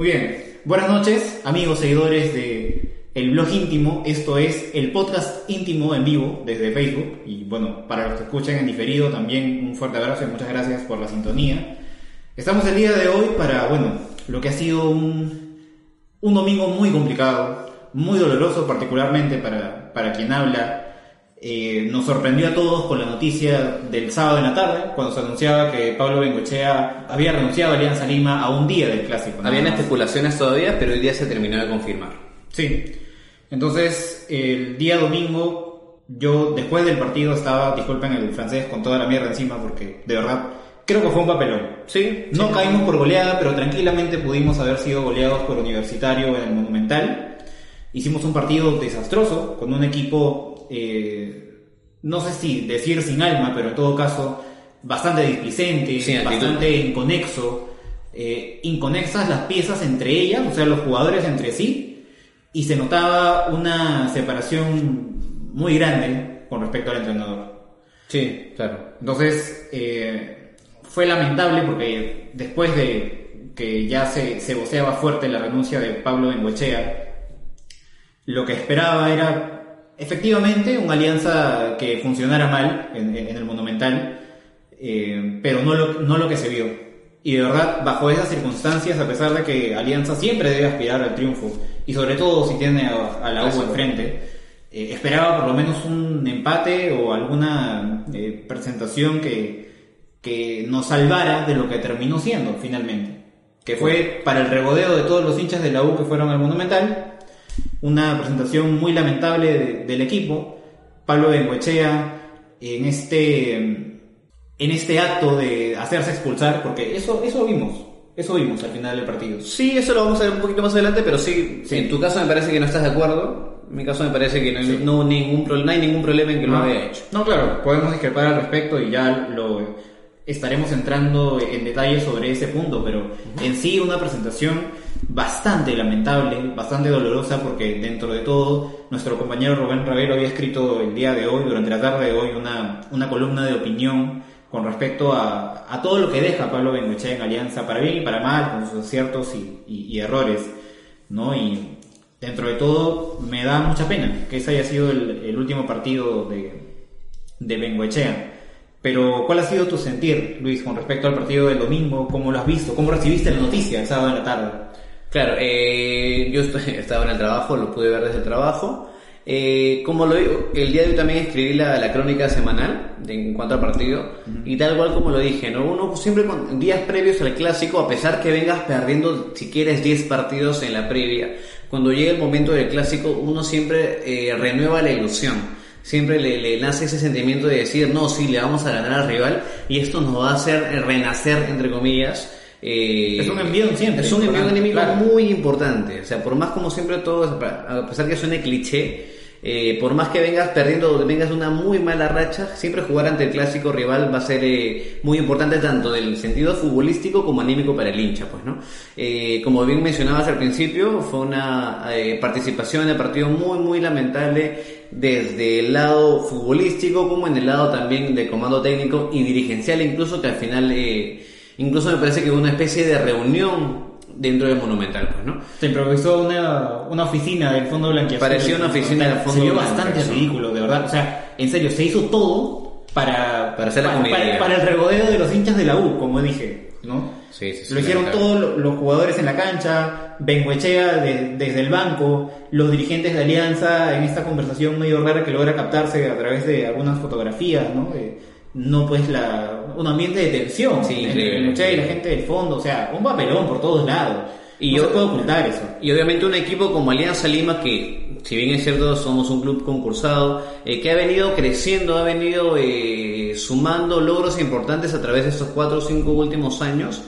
Muy bien, buenas noches, amigos seguidores de el blog íntimo. Esto es el podcast íntimo en vivo desde Facebook. Y bueno, para los que escuchan en diferido, también un fuerte abrazo y muchas gracias por la sintonía. Estamos el día de hoy para, bueno, lo que ha sido un, un domingo muy complicado, muy doloroso, particularmente para, para quien habla. Eh, nos sorprendió a todos con la noticia del sábado en la tarde, cuando se anunciaba que Pablo Bengochea había renunciado a Alianza Lima a un día del clásico. Habían especulaciones todavía, pero hoy día se terminó de confirmar. Sí. Entonces, el día domingo, yo después del partido estaba, disculpen el francés, con toda la mierda encima, porque de verdad creo que fue un papelón. Sí, No sí. caímos por goleada, pero tranquilamente pudimos haber sido goleados por Universitario en el Monumental. Hicimos un partido desastroso, con un equipo, eh, no sé si decir sin alma, pero en todo caso, bastante displicente, actitud. bastante inconexo. eh, inconexas las piezas entre ellas, o sea, los jugadores entre sí, y se notaba una separación muy grande con respecto al entrenador. Sí, claro. Entonces, eh, fue lamentable porque después de que ya se, se voceaba fuerte la renuncia de Pablo Bengoechea, lo que esperaba era efectivamente una alianza que funcionara mal en, en el Monumental, eh, pero no lo, no lo que se vio. Y de verdad, bajo esas circunstancias, a pesar de que Alianza siempre debe aspirar al triunfo, y sobre todo si tiene a, a la U enfrente, eh, esperaba por lo menos un empate o alguna eh, presentación que, que nos salvara de lo que terminó siendo finalmente. Que fue para el regodeo de todos los hinchas de la U que fueron al Monumental, una presentación muy lamentable de- del equipo. Pablo Bengoechea en este, en este acto de hacerse expulsar, porque eso, eso vimos, eso vimos al final del partido. Sí, eso lo vamos a ver un poquito más adelante, pero sí, Sí. en tu caso me parece que no estás de acuerdo. En mi caso me parece que no, hay- no, ningún, no hay ningún problema en que lo Ah, haya hecho. No, claro, podemos discrepar al respecto y ya lo estaremos entrando en detalle sobre ese punto, pero en sí una presentación bastante lamentable, bastante dolorosa, porque dentro de todo, nuestro compañero Rubén Ravelo había escrito el día de hoy, durante la tarde de hoy, una, una columna de opinión con respecto a, a todo lo que deja Pablo Bengoechea en Alianza, para bien y para mal, con sus aciertos y, y- y errores, ¿no? Y dentro de todo, me da mucha pena que ese haya sido el, el último partido de, de. Pero, ¿cuál ha sido tu sentir, Luis, con respecto al partido del domingo? ¿Cómo lo has visto? ¿Cómo recibiste la noticia el sábado en la tarde? Claro, eh, yo estoy- estaba en el trabajo, lo pude ver desde el trabajo. Eh, como lo digo, el día de hoy también escribí la, la crónica semanal de- en cuanto al partido y tal cual como lo dije, ¿no? Uno siempre con días previos al clásico, a pesar que vengas perdiendo si quieres 10 partidos en la previa, cuando llega el momento del clásico uno siempre eh, renueva la ilusión. Siempre le, le nace ese sentimiento de decir, no, sí, le vamos a ganar al rival y esto nos va a hacer eh, renacer, entre comillas. eh, Es un envión siempre, Es un envío importante, enemigo claro. muy importante. O sea, por más como siempre todo, a pesar que suene cliché, eh, por más que vengas perdiendo, vengas de una muy mala racha, siempre jugar ante el clásico rival va a ser eh, muy importante tanto del sentido futbolístico como anímico para el hincha, pues, ¿no? Eh, como bien mencionabas al principio, fue una eh, participación en el partido muy, muy lamentable desde el lado futbolístico como en el lado también de comando técnico y dirigencial, incluso que al final, eh, incluso me parece que hubo una especie de reunión dentro del Monumental, pues, ¿no? Se improvisó una, una oficina del Fondo Blanquiazul. Parecía una oficina del Fondo Se vio bastante ridículo, de verdad. O sea, en serio, se hizo todo para, Para hacer la para, para- para el regodeo de los hinchas de la U, como dije, ¿no? Sí, sí, sí, Lo hicieron claro. todos lo- los jugadores en la cancha, Benguechea de- desde el banco, los dirigentes de Alianza en esta conversación medio rara que logra captarse a través de algunas fotografías, ¿no? Eh, no pues la, un ambiente de tensión entre. Bengoechea y la gente del fondo, o sea, un papelón por todos lados. Y no yo- se puede ocultar eso. Y obviamente un equipo como Alianza Lima, que si bien es cierto somos un club concursado, eh, que ha venido creciendo, ha venido eh, sumando logros importantes a través de estos cuatro o cinco últimos años,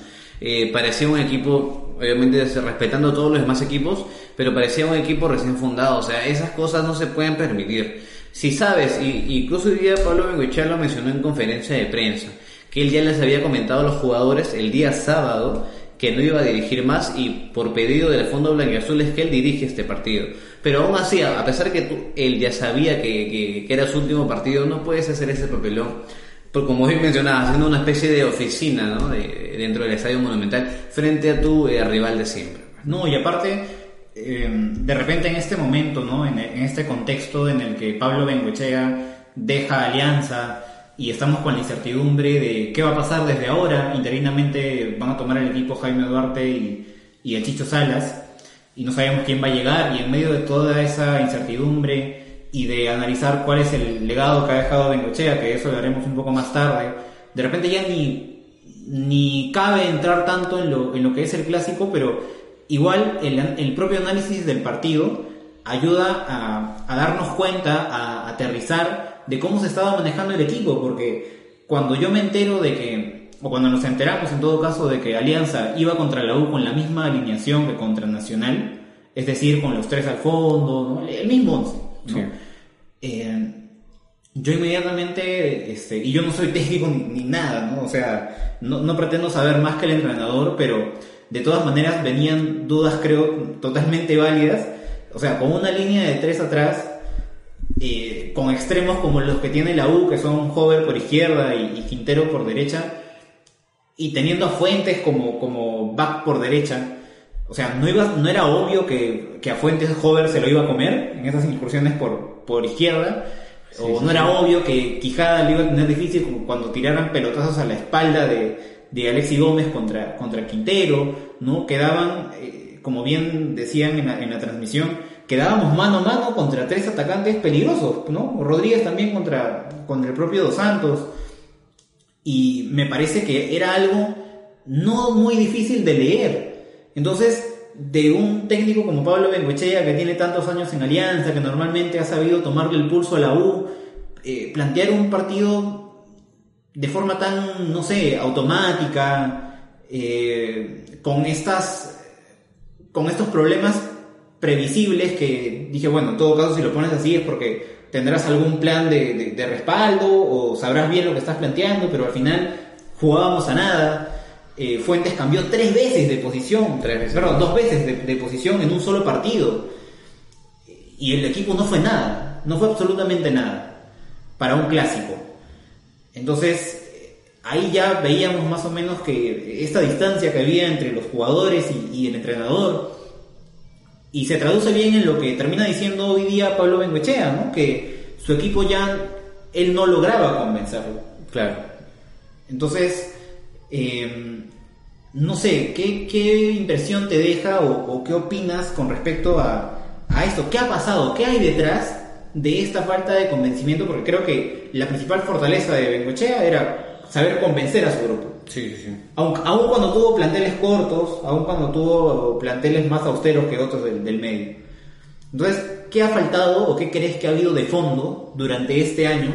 eh, parecía un equipo, obviamente respetando todos los demás equipos, pero parecía un equipo recién fundado, o sea, esas cosas no se pueden permitir. Si sabes, y, incluso hoy día Pablo Bengoechea lo mencionó en conferencia de prensa, que él ya les había comentado a los jugadores el día sábado que no iba a dirigir más y por pedido del Fondo Blanquiazul es que él dirige este partido. Pero aún así, a pesar que él ya sabía que, que- que era su último partido, no puedes hacer ese papelón. Porque como bien mencionaba, haciendo una especie de oficina ¿no? de- dentro del Estadio Monumental frente a tu eh, rival de siempre. No, y aparte, eh, de repente en este momento, ¿no? En, en este contexto en el que Pablo Bengoechea deja Alianza y estamos con la incertidumbre de qué va a pasar desde ahora, interinamente van a tomar el equipo Jaime Duarte y, y el Chicho Salas, y no sabemos quién va a llegar, y en medio de toda esa incertidumbre y de analizar cuál es el legado que ha dejado Bengochea, que eso lo haremos un poco más tarde, de repente ya ni, ni cabe entrar tanto en lo, en lo que es el clásico, pero igual el, el propio análisis del partido ayuda a, darnos cuenta, a aterrizar de cómo se estaba manejando el equipo, porque cuando yo me entero de que, o cuando nos enteramos en todo caso de que Alianza iba contra la U con la misma alineación que contra Nacional, es decir, con los tres al fondo, el mismo once, ¿no? Sí. Eh, yo inmediatamente, este, y yo no soy técnico ni, ni nada, ¿no? O sea, no, no pretendo saber más que el entrenador, pero de todas maneras venían dudas, creo, totalmente válidas. O sea, con una línea de tres atrás, eh, con extremos como los que tiene la U, que son Hover por izquierda y, y Quintero por derecha, y teniendo a Fuentes como, como back por derecha, o sea, no, iba, no era obvio que, que a Fuentes Hover se lo iba a comer en esas incursiones por, por izquierda, o no era obvio que Quijada le iba a tener difícil cuando tiraran pelotazos a la espalda de, de Alexi Gómez contra, contra Quintero, ¿no? Quedaban, eh, como bien decían en la, en la transmisión, quedábamos mano a mano contra tres atacantes peligrosos, ¿no? Rodríguez también contra, contra el propio Dos Santos. Y me parece que era algo no muy difícil de leer. Entonces, de un técnico como Pablo Bengoechea, que tiene tantos años en Alianza, que normalmente ha sabido tomarle el pulso a la U, eh, plantear un partido de forma tan, no sé, automática, eh, con estas, con estos problemas previsibles que dije, bueno, en todo caso si lo pones así es porque tendrás algún plan de, de, de respaldo o sabrás bien lo que estás planteando, pero al final jugábamos a nada. Eh, Fuentes cambió tres veces de posición, Tres veces. perdón, dos veces de, de posición en un solo partido. Y el equipo no fue nada, no fue absolutamente nada para un clásico. Entonces, eh, ahí ya veíamos más o menos que esta distancia que había entre los jugadores y, y el entrenador, y se traduce bien en lo que termina diciendo hoy día Pablo Bengoechea, ¿no? que su equipo ya él no lograba convencerlo. Claro. Entonces, eh, no sé, ¿qué, ¿qué impresión te deja o, o qué opinas con respecto a, a esto? ¿Qué ha pasado? ¿Qué hay detrás de esta falta de convencimiento? Porque creo que la principal fortaleza de Bengochea era saber convencer a su grupo. Sí, sí, sí. Aun, aun cuando tuvo planteles cortos, aun cuando tuvo planteles más austeros que otros del, del medio. Entonces, ¿qué ha faltado o qué crees que ha habido de fondo durante este año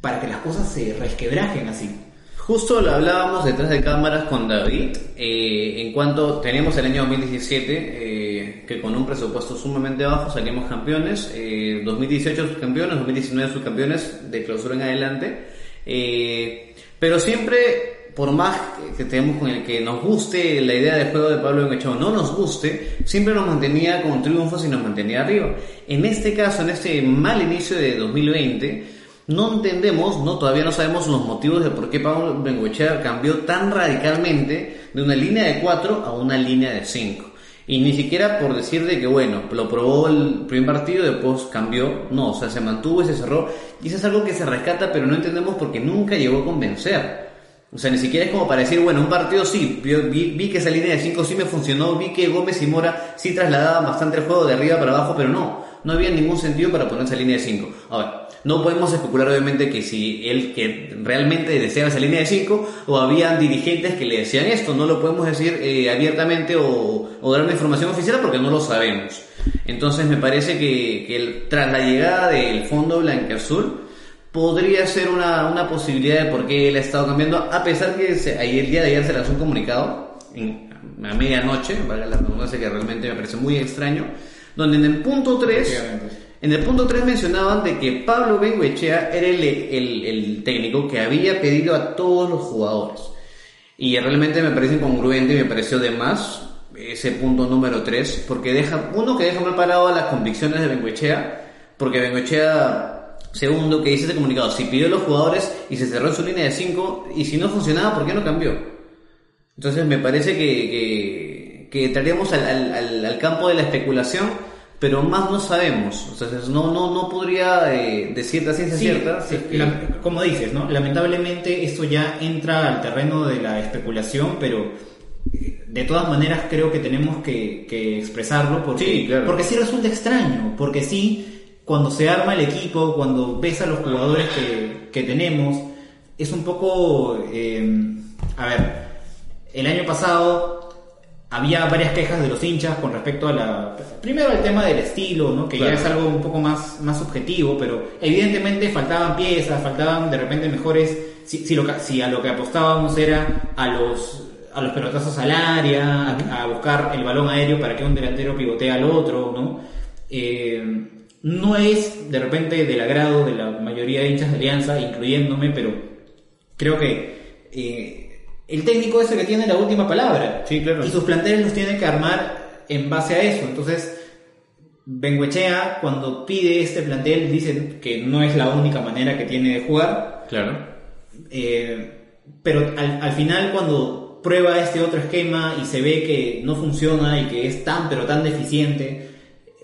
para que las cosas se resquebrajen así? Justo lo hablábamos detrás de cámaras con David, eh, en cuanto tenemos el año 2017, eh, que con un presupuesto sumamente bajo salimos campeones, eh, 2018 subcampeones, 2019 subcampeones de clausura en adelante, eh, pero siempre, por más que tenemos con el que nos guste la idea de juego de Pablo o no nos guste, siempre nos mantenía con triunfos y nos mantenía arriba. En este caso, en este mal inicio de 2020, no entendemos, no todavía no sabemos los motivos de por qué Pablo Bengoechea cambió tan radicalmente de una línea de 4 a una línea de 5. Y ni siquiera por decir de que, bueno, lo probó el primer partido, después cambió. No, o sea, se mantuvo y se cerró. Y eso es algo que se rescata, pero no entendemos porque nunca llegó a convencer. O sea, ni siquiera es como para decir, bueno, un partido sí, vi, que esa línea de 5 sí me funcionó, vi que Gómez y Mora sí trasladaban bastante el juego de arriba para abajo, pero no, no había ningún sentido para poner esa línea de 5. A ver, no podemos especular obviamente que si él que realmente deseaba esa línea de 5 o habían dirigentes que le decían esto, no lo podemos decir eh, abiertamente o, dar una información oficial porque no lo sabemos. Entonces me parece que, tras la llegada del fondo blanqueazul podría ser una, una posibilidad de por qué él ha estado cambiando, a pesar que el día de ayer se lanzó un comunicado en, a medianoche, valga la redundancia que realmente me parece muy extraño, donde en el punto 3 en el punto 3 mencionaban de que Pablo Bengoechea era el, el, el, técnico que había pedido a todos los jugadores. Y realmente me parece incongruente y me pareció de más ese punto número 3, porque deja, uno que deja mal parado a las convicciones de Bengoechea, porque Bengoechea, segundo, que dice ese comunicado, si pidió a los jugadores y se cerró en su línea de 5, y si no funcionaba, ¿por qué no cambió? Entonces me parece que, que que entraríamos al, al, al campo de la especulación, pero más no sabemos. Entonces, no, no, no podría eh, decir la ciencia Sí, cierta. sí, si es que- la- como dices, ¿no? Lamentablemente esto ya entra al terreno de la especulación, pero eh, de todas maneras creo que tenemos que, que expresarlo porque Sí, claro. porque sí resulta extraño, porque sí, cuando se arma el equipo, cuando ves a los jugadores que, que tenemos, es un poco, eh, a ver, el año pasado había varias quejas de los hinchas con respecto a la... Primero al tema del estilo, ¿no? que Claro. ya es algo un poco más, más subjetivo, pero evidentemente faltaban piezas, faltaban de repente mejores... Si, si, lo, que- si a lo que apostábamos era a los, a los pelotazos al área, a, a buscar el balón aéreo para que un delantero pivotee al otro, ¿no? Eh, no es de repente del agrado de la mayoría de hinchas de Alianza, incluyéndome, pero creo que eh, el técnico es el que tiene la última palabra. Sí, claro. Y sus planteles los tiene que armar en base a eso. Entonces, Benguechea, cuando pide este plantel, dice que no es la única manera que tiene de jugar. Claro. Eh, pero al, al final cuando prueba este otro esquema y se ve que no funciona y que es tan pero tan deficiente,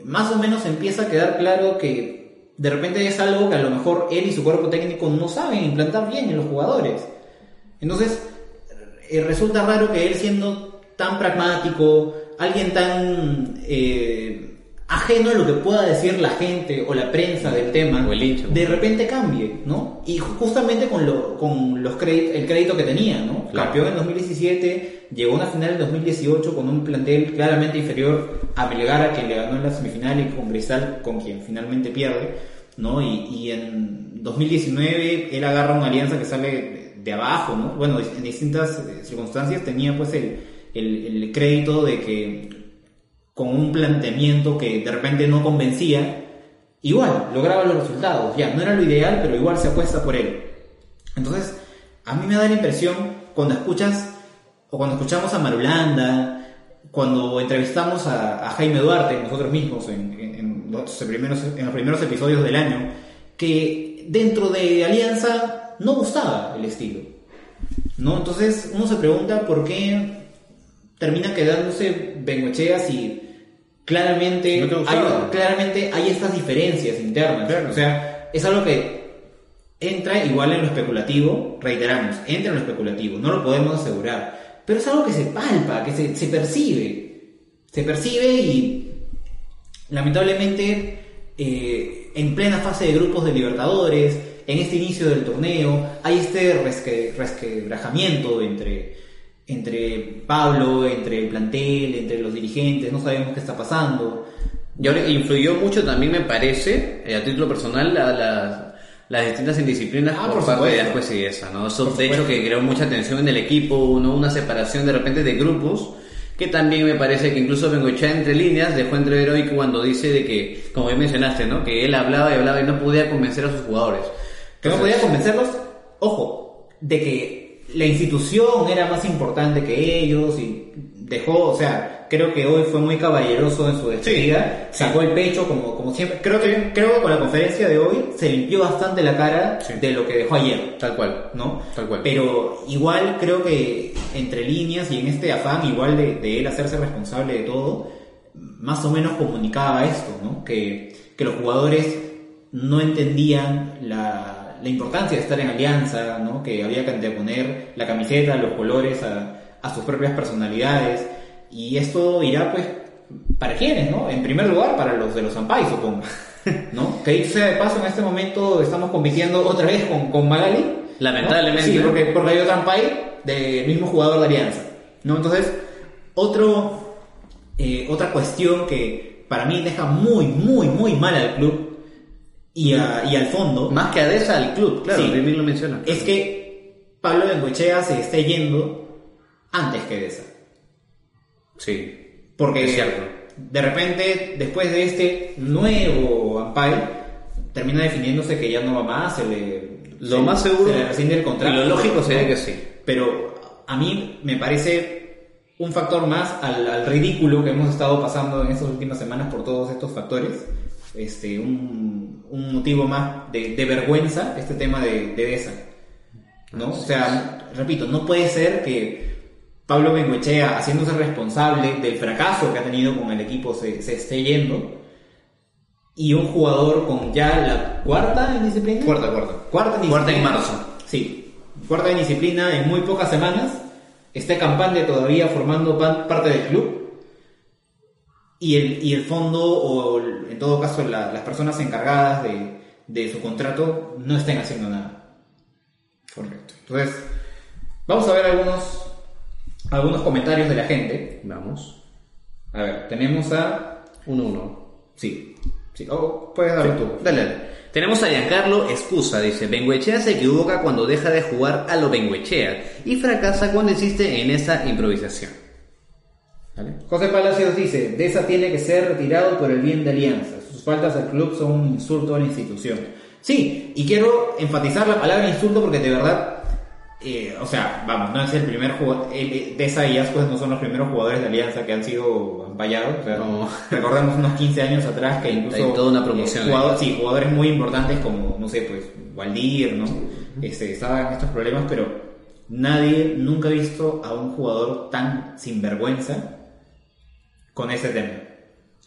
más o menos empieza a quedar claro que de repente es algo que a lo mejor él y su cuerpo técnico no saben implantar bien en los jugadores. Entonces, eh, resulta raro que él siendo tan pragmático, alguien tan eh, ajeno a lo que pueda decir la gente o la prensa del tema, de repente cambie, ¿no? Y ju- justamente con, lo, con los crédit- el crédito que tenía, ¿no? Claro. Campeón en 2017, llegó a una final en 2018 con un plantel claramente inferior a Melgar, que le ganó en la semifinal, y con Cristal, con quien finalmente pierde, ¿no? Y, y en 2019 él agarra una alianza que sale de, abajo, ¿no? Bueno, en distintas eh, circunstancias tenía pues el, el, el crédito de que con un planteamiento que de repente no convencía, igual lograba los resultados. Ya, no era lo ideal, pero igual se apuesta por él. Entonces, a mí me da la impresión cuando escuchas, o cuando escuchamos a Marulanda, cuando entrevistamos a, Jaime Duarte, nosotros mismos, en- en los primeros, en los primeros episodios del año, que dentro de Alianza no gustaba el estilo. ¿no? Entonces uno se pregunta por qué termina quedándose Bengochea si claramente, No hay, claramente hay estas diferencias internas. Claro. O sea, es algo que entra igual en lo especulativo, reiteramos, entra en lo especulativo, no lo podemos asegurar, pero es algo que se palpa, que se, se percibe, se percibe y lamentablemente eh, en plena fase de grupos de Libertadores, en este inicio del torneo, hay este resque- resquebrajamiento entre, entre Pablo, entre el plantel, entre los dirigentes, no sabemos qué está pasando. Y ahora influyó mucho también, me parece, eh, a título personal, la- la- las distintas indisciplinas Ah, por, por parte de. Ascuez y esa, ¿no? Eso, Por de hecho, que creó mucha tensión en el equipo, ¿no? Una separación de repente de grupos, que también me parece que incluso Bengochea entre líneas dejó entrever hoy cuando dice de que, como bien mencionaste, ¿no? Que él hablaba y hablaba y no podía convencer a sus jugadores. Que no podía convencerlos, ojo, de que la institución era más importante que ellos y dejó, o sea, creo que hoy fue muy caballeroso en su despedida, Sí, sacó el pecho como, como siempre. Creo que, creo que con la conferencia de hoy se limpió bastante la cara Sí. de lo que dejó ayer. Tal cual. ¿no? Tal cual. Pero igual creo que entre líneas y en este afán igual de, de él hacerse responsable de todo, más o menos comunicaba esto, ¿no? Que, que los jugadores no entendían la, la importancia de estar en alianza, ¿no? Que había que anteponer la camiseta, los colores a, a sus propias personalidades. Y esto irá pues para quiénes, ¿no? En primer lugar para los de los Ampay, supongo. ¿No? Que dicho sea de paso, en este momento estamos compitiendo otra vez con, con Magali. ¿no? Lamentablemente. Sí, porque, porque hay otro Ampay del mismo jugador de Alianza. ¿no? Entonces, otro, eh, otra cuestión que para mí deja muy, muy, muy mal al club y, a- y al fondo Más que Adesa al club, claro, Sí. lo menciona. es que Pablo Bengochea se esté yendo antes que de esa. Sí. Porque Es cierto. de repente, después de este nuevo Ampay, termina definiéndose que ya no va más, se le, Lo se- más seguro- se le rescinde el contrato. y lo lógico sería ¿no? que sí. Pero a mí me parece un factor más al, al ridículo que hemos estado pasando en estas últimas semanas por todos estos factores. Este, un, un motivo más de, de vergüenza este tema de, de Deza. ¿no? O sea, repito, no puede ser que Pablo Bengoechea haciéndose responsable del fracaso que ha tenido con el equipo se, se esté yendo y un jugador con ya la cuarta en disciplina. Cuarta, cuarta. Cuarta en Cuarta en marzo. Sí, cuarta en disciplina en muy pocas semanas. Esté campante todavía formando parte del club. Y el, y el fondo, o el- en todo caso la- las personas encargadas de, de su contrato, no estén haciendo nada. Correcto. Entonces, vamos a ver algunos, algunos comentarios de la gente. Vamos. A ver, tenemos a... 1-1. Sí, sí. Oh, puedes darlo tú. Dale, dale. Tenemos a Giancarlo Excusa, dice, Benguechea se equivoca cuando deja de jugar a lo Benguechea y fracasa cuando insiste en esa improvisación. ¿Vale? José Palacios dice, Deza tiene que ser retirado por el bien de Alianza. Sus faltas al club son un insulto a la institución. Sí, y quiero enfatizar la palabra insulto porque de verdad, eh, o sea, vamos, no es el primer jugador, Deza y Ascuez no son los primeros jugadores de Alianza que han sido vallados. O sea, No. Recordamos unos 15 años atrás que incluso... Hay toda una promoción eh, jugador- ahí. sí, jugadores muy importantes como, no sé, pues, Waldir, ¿no? Este, estaban estos problemas, pero nadie nunca ha visto a un jugador tan sinvergüenza con ese tema.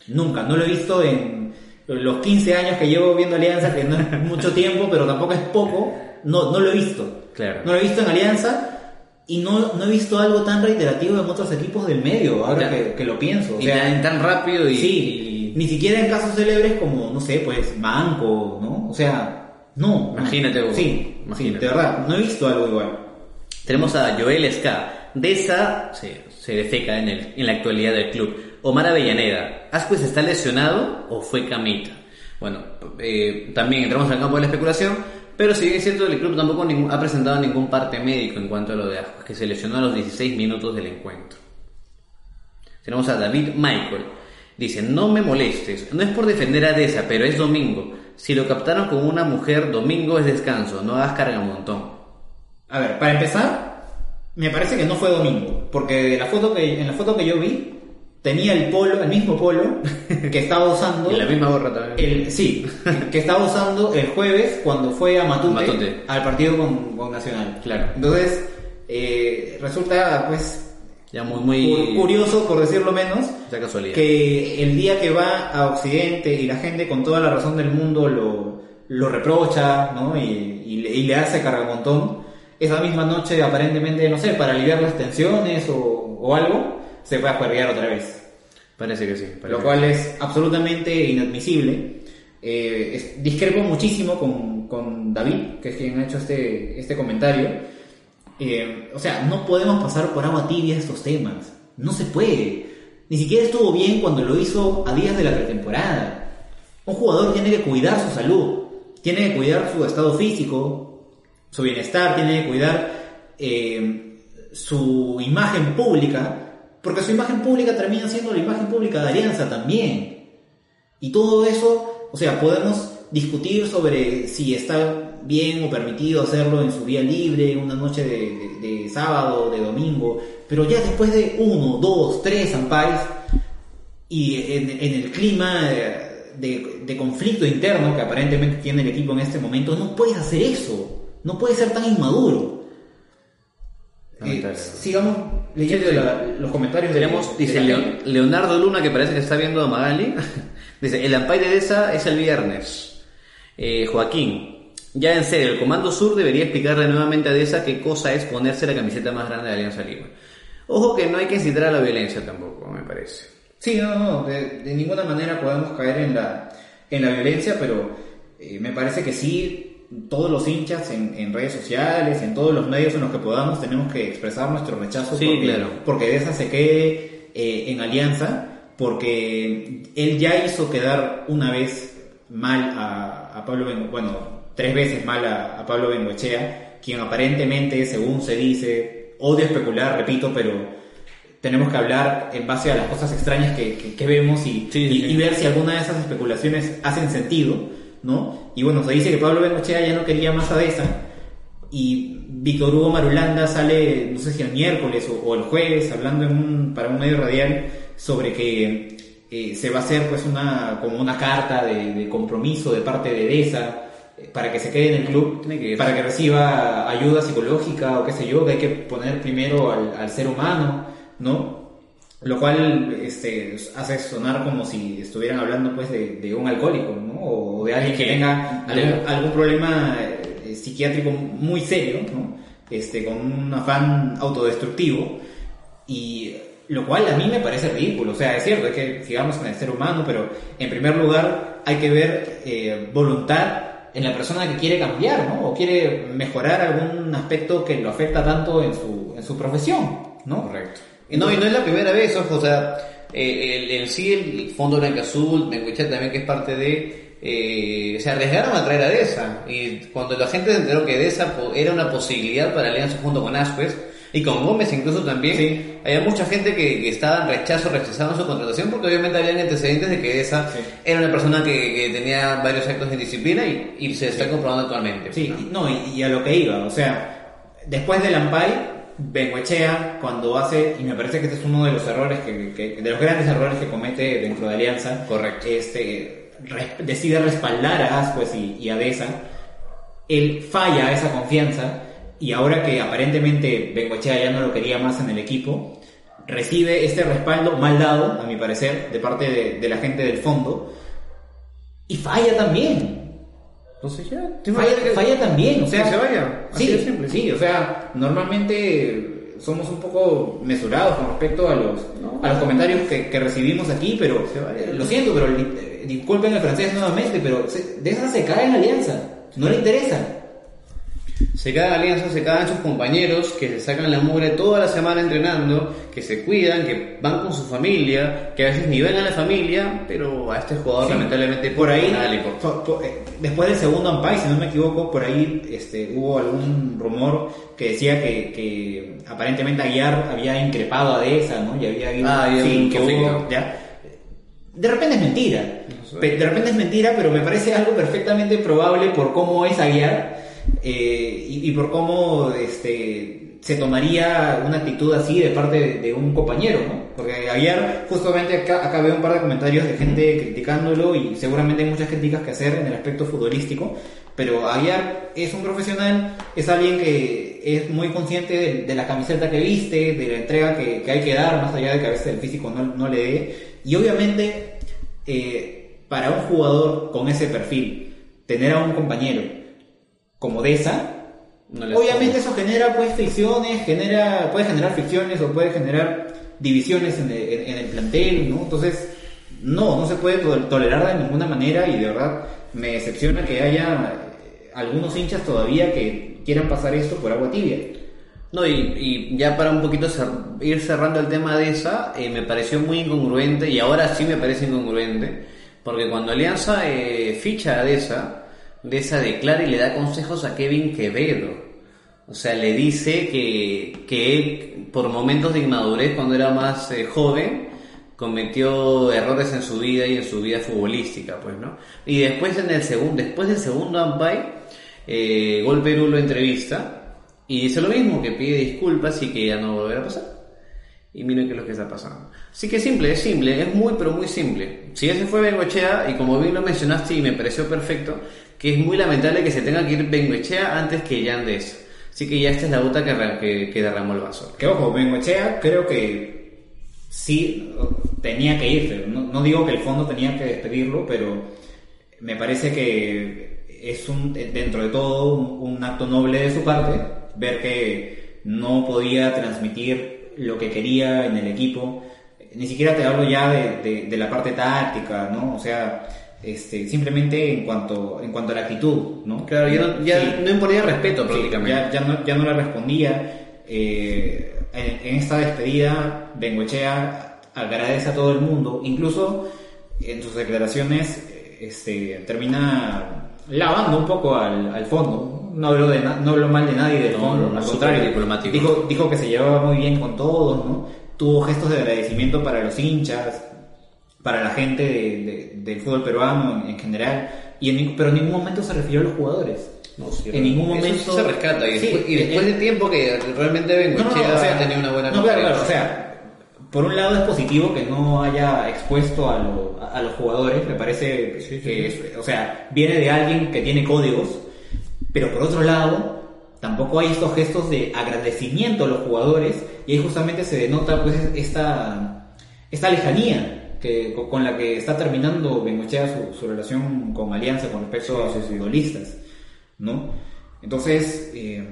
Nunca, no lo he visto en los 15 años que llevo viendo Alianza, que no es mucho tiempo, pero tampoco es poco, no, no lo he visto. Claro. No lo he visto en Alianza y no, no he visto algo tan reiterativo en otros equipos del medio, ahora que, que lo pienso. O Y sea, tan, tan rápido y... sí, ni siquiera en casos célebres como, no sé, pues, Manco, ¿no? O sea, no. Imagínate, Hugo. Sí, Imagínate. sí, de verdad, no he visto algo igual. Tenemos a Joel Ska. Deza se, se defeca en, el, en la actualidad del club. Omar Avellaneda. ¿Ascuez está lesionado o fue camita? Bueno, eh, también entramos al campo de la especulación, pero si bien es el club tampoco ha presentado ningún parte médico en cuanto a lo de Ascuez, que se lesionó a los 16 minutos del encuentro. Tenemos a David Michael. Dice, no me molestes. No es por defender a Deza, pero es domingo. Si lo captaron con una mujer, domingo es descanso. No hagas carga un montón. A ver, para empezar, me parece que no fue domingo, porque la foto que, en la foto que yo vi, tenía el polo, el mismo polo que estaba usando. Y la misma gorra también. El, sí, que estaba usando el jueves cuando fue a Matute, Matute. al partido con, con Nacional. Claro. Entonces, eh, resulta pues Ya muy, muy... cu- curioso, por decirlo menos, Esa casualidad. que el día que va a Occidente y la gente con toda la razón del mundo lo, lo reprocha ¿no? y, y le, y le hace cargamontón, esa misma noche aparentemente, no sé, para aliviar las tensiones o, o algo, se fue a otra vez. Parece que sí. parece Lo cual es absolutamente inadmisible. Eh, es- discrepo muchísimo con, con David, que es quien ha hecho este, este comentario. Eh, o sea, no podemos pasar por agua tibia estos temas. No se puede. Ni siquiera estuvo bien cuando lo hizo a días de la pretemporada. Un jugador tiene que cuidar su salud, tiene que cuidar su estado físico, su bienestar, tiene que cuidar eh, su imagen pública, porque su imagen pública termina siendo la imagen pública de Alianza también. Y todo eso, o sea, podemos discutir sobre si está bien o permitido hacerlo en su día libre, una noche de, de- de sábado, de domingo, pero ya después de uno, dos, tres ampais, y en, en el clima eh, de, de conflicto interno que aparentemente tiene el equipo en este momento, no puedes hacer eso, no puedes ser tan inmaduro. Sigamos leyendo Sí, sí. la- los comentarios. Tenemos, de dice. Leonardo Luna, que parece que está viendo a Magali. dice, el Ampay de Deza es el viernes. Eh, Joaquín, ya en serio, el Comando Sur debería explicarle nuevamente a Deza qué cosa es ponerse la camiseta más grande de Alianza Lima. Ojo que no hay que incitar a la violencia tampoco, me parece. Sí, no, no, de, de ninguna manera podemos caer en la, en la violencia, pero eh, me parece que sí, todos los hinchas en, en redes sociales, en todos los medios en los que podamos, tenemos que expresar nuestro rechazo Sí, porque, claro. porque de esa se quede eh, en alianza, porque él ya hizo quedar una vez mal a, a Pablo Ben- bueno, tres veces mal a, a Pablo Bengochea, quien aparentemente, según se dice, odio especular, repito, pero tenemos que hablar en base a las cosas extrañas que, que- que vemos y, Sí, y- sí. y ver si alguna de esas especulaciones hacen sentido, ¿no? Y bueno, se dice que Pablo Bengochea ya no quería más a Deza y Víctor Hugo Marulanda sale, no sé si el miércoles o, o el jueves, hablando en un, para un medio radial sobre que eh, se va a hacer pues una como una carta de, de compromiso de parte de Deza eh, para que se quede en el club, que para que reciba ayuda psicológica o qué sé yo, que hay que poner primero al, al ser humano, ¿no? Lo cual este, hace sonar como si estuvieran hablando pues de, de un alcohólico, ¿no? O de alguien que tenga algún, algún problema eh, psiquiátrico muy serio, ¿no? Este, con un afán autodestructivo. Y lo cual a mí me parece ridículo. O sea, es cierto, es que sigamos con el ser humano, pero en primer lugar hay que ver eh, voluntad en la persona que quiere cambiar, ¿no? O quiere mejorar algún aspecto que lo afecta tanto en su, en su profesión, ¿no? Correcto. No, y no es la primera vez, ojo, o sea, eh, el, el sí, el Fondo Blanca Azul, Benguichet también que es parte de... eh, se arriesgaron a traer a Deza y cuando la gente se enteró que Deza po- era una posibilidad para alianza junto con Asquez y con Gómez incluso también, Sí. había mucha gente que, que estaba en rechazo, rechazaban su contratación porque obviamente habían antecedentes de que Deza Sí. era una persona que, que tenía varios actos de indisciplina y, y se está comprobando actualmente. Sí, ¿no? y- no, y, y a lo que iba, o sea, después del Ampay, Bengoechea, cuando hace, y me parece que este es uno de los errores, de los grandes errores que comete dentro de Alianza, Correcto. este, decide respaldar a Ascuez y, a Deza, él falla esa confianza, y ahora que aparentemente Bengoechea ya no lo quería más en el equipo, recibe este respaldo mal dado, a mi parecer, de parte de la gente del fondo, y falla también. Entonces ya, Falla, falla también, o sea, Que se vaya, así sí, de simple. sí, o sea, normalmente somos un poco mesurados con respecto a los, No. a los comentarios que, que recibimos aquí, pero lo siento, pero eh, disculpen el francés nuevamente, pero se- de esa se cae en la alianza, no le interesa. Se cagan alianzas, se cagan sus compañeros que se sacan la mugre toda la semana entrenando, que se cuidan, que van con su familia, que a veces ni ven a la familia, pero a este jugador Sí. lamentablemente por ahí, nada le eh, después del segundo Ampay, si no me equivoco, por ahí este, hubo algún rumor que decía que, que aparentemente Aguiar había increpado a Deza, ¿no? Y había habido- Ah, sí, que hubo- ya. De repente es mentira. No sé. Pe- De repente es mentira, pero me parece algo perfectamente probable por cómo es Aguiar eh, y, y por cómo este, se tomaría una actitud así de parte de, de un compañero, ¿no? Porque Aguiar, justamente acá, acá veo un par de comentarios de gente criticándolo y seguramente hay muchas críticas que hacer en el aspecto futbolístico, pero Aguiar es un profesional, es alguien que es muy consciente de, de la camiseta que viste, de la entrega que, que hay que dar, más allá de que a veces el físico no, no le dé, y obviamente eh, para un jugador con ese perfil, tener a un compañero como Deza, No le obviamente eso genera pues fricciones, genera, puede generar fricciones o puede generar divisiones en el, en- el plantel, ¿no? Entonces, no, no se puede to- tolerar de ninguna manera y de verdad me decepciona que haya eh, algunos hinchas todavía que quieran pasar esto por agua tibia. No, y, y ya para un poquito cer- ir cerrando el tema de esa, eh, me pareció muy incongruente, y ahora sí me parece incongruente, porque cuando Alianza eh, ficha a Deza, Deza declara y le da consejos a Kevin Quevedo. O sea, le dice que, que por momentos de inmadurez, cuando era más eh, joven, cometió errores en su vida y en su vida futbolística, pues, ¿no? Y después, en el segundo, después del segundo Ampay, eh, Gol Perú lo entrevista y dice lo mismo, que pide disculpas y que ya no volverá a pasar. Y miren qué es lo que está pasando. Así que simple, es simple, es muy pero muy simple. Si ese fue Bengochea, y como bien lo mencionaste y me pareció perfecto, que es muy lamentable que se tenga que ir Bengochea antes que Yandes. Así que ya esta es la gota que, que, que derramó el vaso. Que ojo, Bengochea creo que sí tenía que irse. No, digo que el fondo tenía que despedirlo, pero me parece que es un dentro de todo un, acto noble de su parte ver que no podía transmitir lo que quería en el equipo. Ni siquiera te hablo ya de- de la parte táctica, ¿no? O sea, este, simplemente en cuanto, en cuanto a la actitud, ¿no? Claro, ya no, ya Sí. no imponía respeto Sí, prácticamente. ya, ya no, ya no le respondía. Eh, en, en esta despedida, Bengochea agradece a todo el mundo. Incluso en sus declaraciones este, termina lavando un poco al, al fondo. No habló, de no habló mal de nadie del No, fondo, no, al contrario. diplomático. Dijo, dijo que se llevaba muy bien con todos, ¿no? Tuvo gestos de agradecimiento para los hinchas, para la gente de- de- del fútbol peruano en, en general, y en, pero en ningún momento se refirió a los jugadores. No, sí, en ningún eso momento sí se rescata. Y Sí, después, y después eh, de tiempo que realmente no, no, no, o sea, tenía una buena no, claro, claro, o sea, por un lado es positivo que no haya expuesto a, lo- a los jugadores, me parece que, es- o sea, viene de alguien que tiene códigos, pero por otro lado, tampoco hay estos gestos de agradecimiento a los jugadores y ahí justamente se denota pues esta, esta lejanía que, con- la que está terminando Bengochea su, su relación con Alianza con respecto a sus futbolistas, ¿no? Entonces, eh,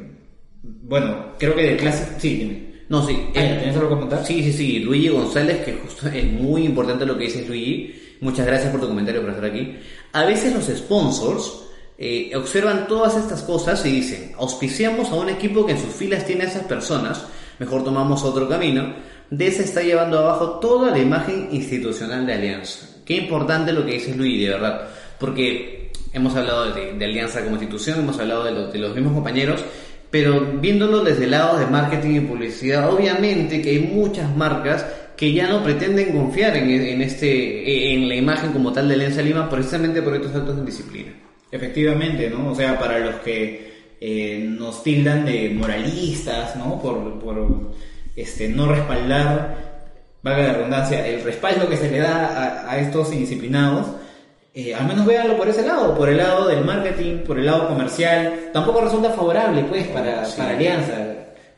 bueno, creo que del clásico, sí, dime. No, sí. Eh, ¿Tienes algo que comentar? Sí, sí, sí. Luigi González, que justo es muy importante lo que dices, Luigi. Muchas gracias por tu comentario por estar aquí. A veces los sponsors eh, observan todas estas cosas y dicen, auspiciamos a un equipo que en sus filas tiene a esas personas, mejor tomamos otro camino. De ese está llevando abajo toda la imagen institucional de Alianza. Qué importante lo que dices, Luigi, de verdad. Porque hemos hablado de, de Alianza como institución, hemos hablado de, lo- de los mismos compañeros, pero viéndolo desde el lado de marketing y publicidad, obviamente que hay muchas marcas que ya no pretenden confiar en, en este en la imagen como tal de Alianza Lima precisamente por estos actos de indisciplina. Efectivamente, ¿no? O sea, para los que eh, nos tildan de moralistas, ¿no? Por, por este, no respaldar, valga la redundancia, el respaldo que se le da a, a estos indisciplinados, eh, al menos véanlo por ese lado, por el lado del marketing, por el lado comercial, tampoco resulta favorable, pues, para, Sí. para Alianza.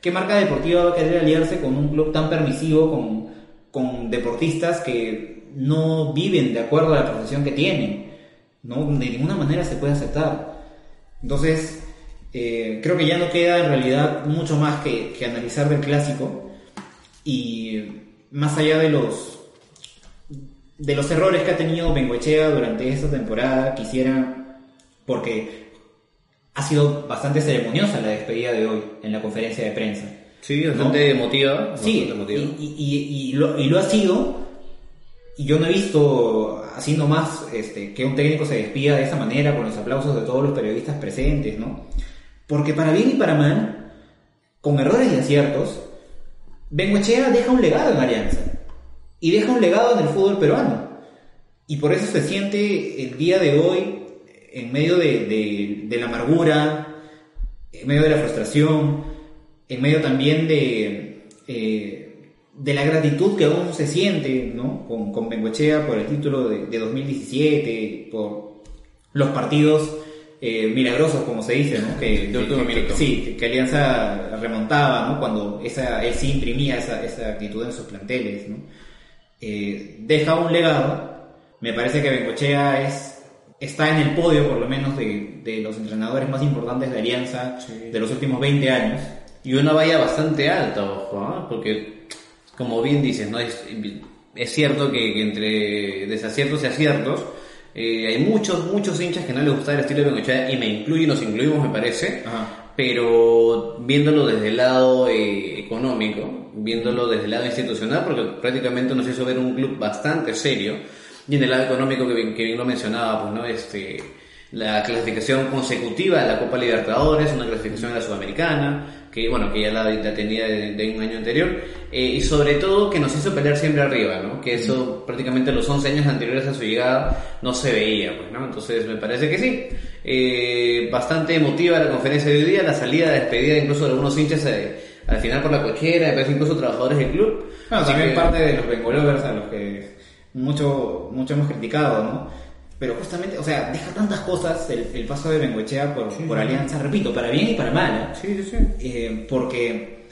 ¿Qué marca deportiva va a querer aliarse con un club tan permisivo, con, con deportistas que no viven de acuerdo a la profesión que tienen? ¿no? De ninguna manera se puede aceptar. Entonces, eh, creo que ya no queda en realidad mucho más que, que analizar del clásico y más allá de los de los errores que ha tenido Bengoechea durante esta temporada, quisiera, porque ha sido bastante ceremoniosa la despedida de hoy en la conferencia de prensa. Sí, bastante emotiva. Sí, bastante emotiva. y, y- y- y lo, y lo ha sido, y yo no he visto así nomás este, que un técnico se despida de esa manera con los aplausos de todos los periodistas presentes, ¿no? Porque para bien y para mal, con errores y aciertos, Bengoechea deja un legado en Alianza, y deja un legado en el fútbol peruano, y por eso se siente el día de hoy, en medio de, de- la amargura, en medio de la frustración, en medio también de, eh, de la gratitud que aún se siente ¿no? con, con Bengoechea por el título de 2017, por los partidos eh, milagrosos, como se dice, ¿no? que, De último que- que- sí, que, Alianza remontaba ¿no? cuando esa, él sí imprimía esa, esa actitud en sus planteles. ¿no? Eh, deja un legado, me parece que Bengochea es está en el podio por lo menos de, de los entrenadores más importantes de Alianza de los últimos 20 años. Y una valla bastante alta, ojo, ¿ah? porque como bien dices, ¿no? es, es cierto que, que entre desaciertos y aciertos eh, hay muchos, muchos hinchas que no les gusta el estilo de Bengochea y me incluyo y nos incluimos, me parece. Ajá. Pero viéndolo desde el lado eh, económico, viéndolo desde el lado institucional, porque prácticamente nos hizo ver un club bastante serio, y en el lado económico que bien, que bien lo mencionaba, pues, ¿no? Este, la clasificación consecutiva de la Copa Libertadores, una clasificación de la Sudamericana, que bueno, que ya la, la tenía de, de un año anterior, eh, y sobre todo que nos hizo pelear siempre arriba, ¿no? Que eso prácticamente los 11 años anteriores a su llegada no se veía, pues, ¿no? Entonces me parece que sí. Eh, bastante emotiva la conferencia de hoy día, la salida, la despedida incluso de algunos hinchas eh, al final por la cochera, me parece incluso trabajadores del club. Así también que- parte de los Bengolovers a los que mucho, mucho hemos criticado, ¿no? Pero justamente, o sea, deja tantas cosas el, el paso de Bengoechea por, por Alianza, repito, para bien y para mal, ¿eh? Sí, sí, sí. Eh, porque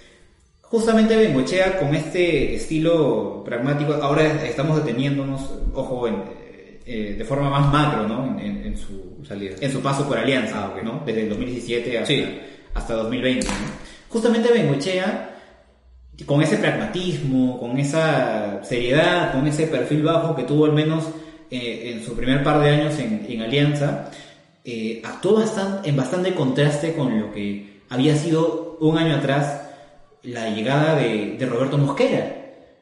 justamente Bengochea con este estilo pragmático, ahora estamos deteniéndonos, ojo, en, eh, de forma más macro, ¿no? En, en- su Salida. en su paso por Alianza, Ah, ok. ¿no? Desde el 2017 hasta, Sí. hasta 2020, ¿no? Justamente Bengochea, con ese pragmatismo, con esa seriedad, con ese perfil bajo que tuvo al menos eh, en su primer par de años en, en Alianza, eh, actuó bastante, en bastante contraste con lo que había sido un año atrás la llegada de, de Roberto Mosquera.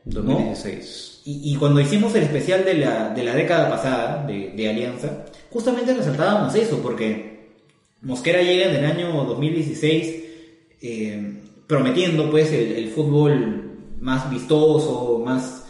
¿no? 2016. Y, y cuando hicimos el especial de la, de la década pasada de, de Alianza, justamente resaltábamos eso, porque Mosquera llega en el año 2016 eh, prometiendo pues el, el fútbol más vistoso, más,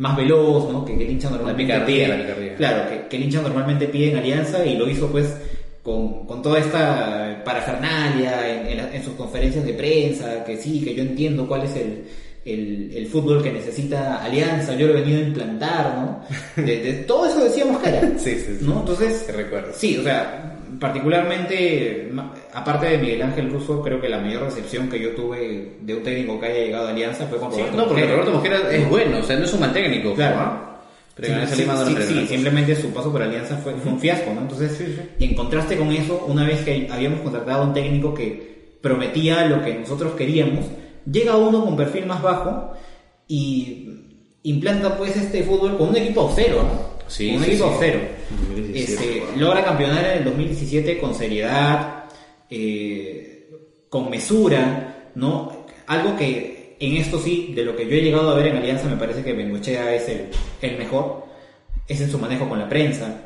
más veloz, ¿no? que, que el hincha normalmente picardía, pide. la picardía. Claro, que, que el hincha normalmente pide en Alianza y lo hizo pues con, con toda esta parafernalia en, en la- en sus conferencias de prensa, que sí, que yo entiendo cuál es el, el, el fútbol que necesita Alianza, yo lo he venido a implantar, ¿no? De, de- todo eso decíamos que era. Sí, sí, sí. ¿no? Entonces, Te recuerdo. Sí, o sea, particularmente, aparte de Miguel Ángel Russo, creo que la mayor recepción que yo tuve de un técnico que haya llegado a Alianza fue con Sí, Roberto no, porque. Roberto Mosquera es bueno, o sea, no es un mal técnico. Claro. ¿no? Pero Sí, sí, simplemente su paso por Alianza fue, fue un fiasco, ¿no? Entonces, en contraste con eso, una vez que habíamos contratado a un técnico que prometía lo que nosotros queríamos, llega uno con perfil más bajo y implanta pues este fútbol con un equipo austero, ¿no? Sí, un sí, equipo sí. 2017, Este, wow. logra campeonar en el 2017 con seriedad, eh, con mesura, ¿no? Algo que en esto sí, de lo que yo he llegado a ver en Alianza, me parece que Bengochea es el, el mejor, es en su manejo con la prensa,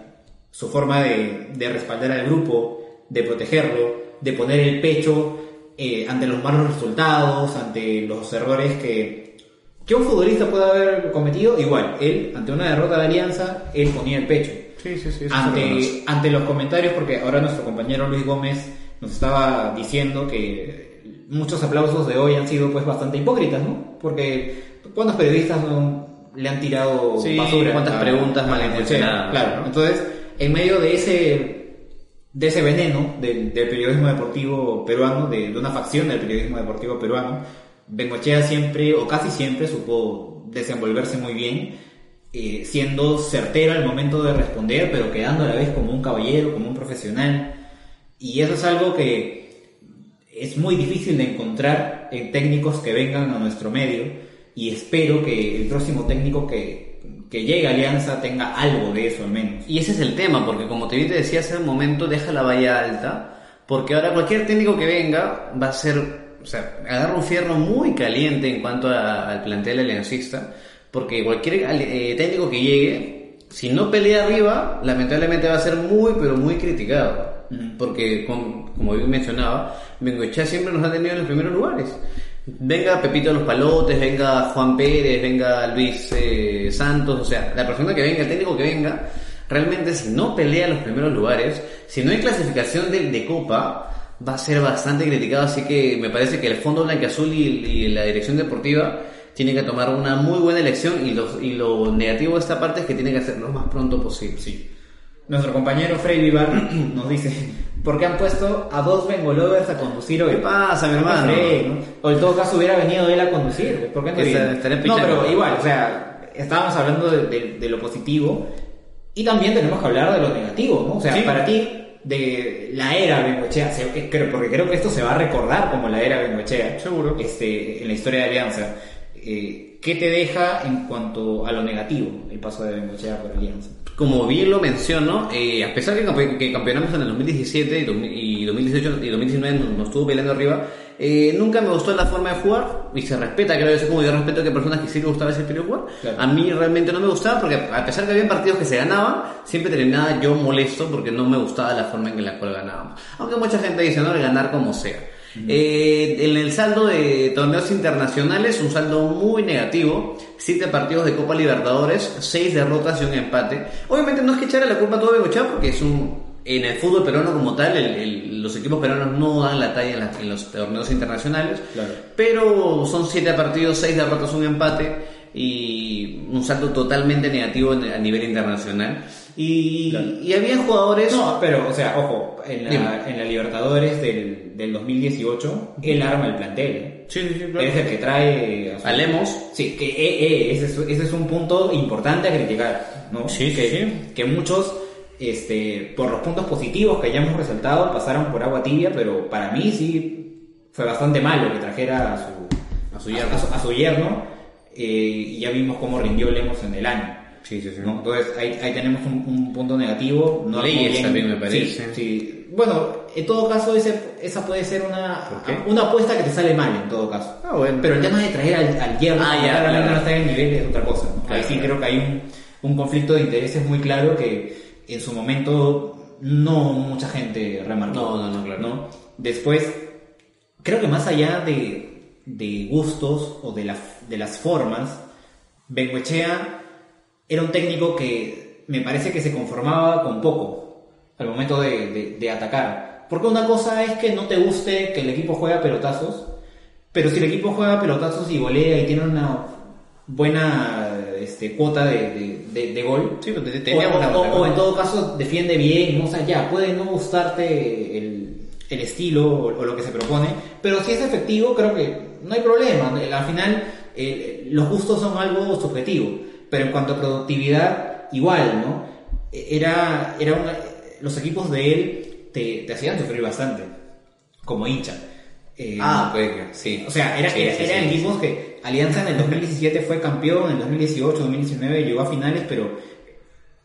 su forma de, de respaldar al grupo, de protegerlo, de poner el pecho eh, ante los malos resultados, ante los errores que, que un futbolista puede haber cometido. Igual, él, ante una derrota de Alianza, él ponía el pecho Sí, sí, sí. ante, ante los comentarios, porque ahora nuestro compañero Luis Gómez nos estaba diciendo que muchos aplausos de hoy han sido pues bastante hipócritas, ¿no? Porque ¿cuántos periodistas no le han tirado Sí, basura? cuántas preguntas malintencionadas, Claro, ¿no? entonces, en medio de ese de ese veneno del, del periodismo deportivo peruano, de, de una facción del periodismo deportivo peruano, Bengochea siempre, o casi siempre, supo desenvolverse muy bien, eh, siendo certero al momento de responder, pero quedando a la vez como un caballero, como un profesional. Y eso es algo que es muy difícil de encontrar en técnicos que vengan a nuestro medio y espero que el próximo técnico que, que llegue a Alianza tenga algo de eso al menos. Y ese es el tema, porque como te, te decía hace un momento, deja la valla alta, porque ahora cualquier técnico que venga va a ser, o sea, agarra un fierro muy caliente en cuanto a- al plantel aliancista, porque cualquier eh, técnico que llegue, si no pelea arriba, lamentablemente va a ser muy, pero muy criticado. Porque, com- como bien mencionaba, Bengochea siempre nos ha tenido en los primeros lugares. Venga Pepito de los Palotes, venga Juan Pérez, venga Luis eh, Santos, o sea, la persona que venga, el técnico que venga, realmente si no pelea los primeros lugares, si no hay clasificación de, de Copa, va a ser bastante criticado. Así que me parece que el Fondo Blanqueazul y, y la dirección deportiva tienen que tomar una muy buena elección y lo, y lo negativo de esta parte es que tienen que hacerlo lo más pronto posible. Sí. Nuestro compañero Frey Vivar nos dice, ¿por qué han puesto a dos Bengolovers a conducir hoy? ¿Qué pasa, mi hermano? Frey, ¿no? O en todo caso hubiera venido él a conducir, ¿por qué no No, pero igual, o sea, estábamos hablando de, de- de lo positivo y también tenemos que hablar de lo negativo, ¿no? O sea, Sí. para ti, de la era Bengochea, se- eh, porque creo que esto se va a recordar como la era Bengochea. Seguro. Este, en la historia de Alianza. Eh, ¿Qué te deja en cuanto a lo negativo el paso de Bengochea por Alianza? Como bien lo menciono, eh, a pesar que, campe- que campeonamos en el 2017 y, 2000 y 2018 y 2019 nos, nos estuvo peleando arriba, eh, nunca me gustó la forma de jugar y se respeta, creo que como yo respeto que personas que sí les gustaba ese estilo de jugar. Claro. A mí realmente no me gustaba porque a pesar que había partidos que se ganaban, siempre terminaba yo molesto porque no me gustaba la forma en la cual ganábamos. Aunque mucha gente dice, no, el ganar como sea. Eh, en el saldo de torneos internacionales, un saldo muy negativo. Siete partidos de Copa Libertadores, seis derrotas y un empate. Obviamente no es que echarle la culpa a todo Bengochea porque es un... En el fútbol peruano como tal, el- el- los equipos peruanos no dan la talla en, la- en los torneos internacionales. Claro. Pero son siete partidos, seis derrotas, un empate y un saldo totalmente negativo a nivel internacional. Y, Claro. y había jugadores... No, pero, o sea, ojo, en la, en la Libertadores del, del 2018, él arma el plantel. ¿eh? Sí, sí, sí, Él es el que trae a Lemos. Sí, que eh, eh, ese, es, ese es un punto importante a criticar, ¿no? Sí, sí, que, sí. que muchos, este, por los puntos positivos que hayamos resaltado, pasaron por agua tibia, pero para mí sí fue bastante malo que trajera a su, A su yerno. a su, a su yerno, eh, y ya vimos cómo rindió Lemos en el año. Sí, sí, sí. ¿no? Entonces ahí, ahí tenemos un, un punto negativo. No Leyes bien. también, me parece. Sí. Bueno, en todo caso ese, esa puede ser una, una apuesta que te sale mal en todo caso. Ah, bueno. Pero el tema de traer al, al hierro, Ah, ya, claro. no está en el nivel es otra cosa. ¿no? Claro, ahí sí claro. creo que hay un, un conflicto de intereses muy claro que en su momento no mucha gente remarcó. No, no, no, claro. ¿no? Después, creo que más allá de, de gustos o de, la, de las formas, Benguechea era un técnico que me parece que se conformaba con poco al momento de, de- de atacar. Porque una cosa es que no te guste que el equipo juega pelotazos Pero si el equipo juega pelotazos y golea y tiene una buena este, cuota de, de, de, gol, Sí, pero te- o, teníamos la- o- o en todo caso defiende bien, ¿no? o sea, ya, puede no gustarte el, el estilo o, o lo que se propone, pero si es efectivo, creo que no hay problema. Al final, eh, los gustos son algo subjetivo, pero en cuanto a productividad, igual, ¿no? Era, era una- los equipos de él te, te hacían sufrir bastante, como hincha. Eh, Ah, pues sí. o sea, era, Sí, era- sí, eran sí, equipos que Alianza en el 2017 fue campeón, en el 2018, 2019 llegó a finales, pero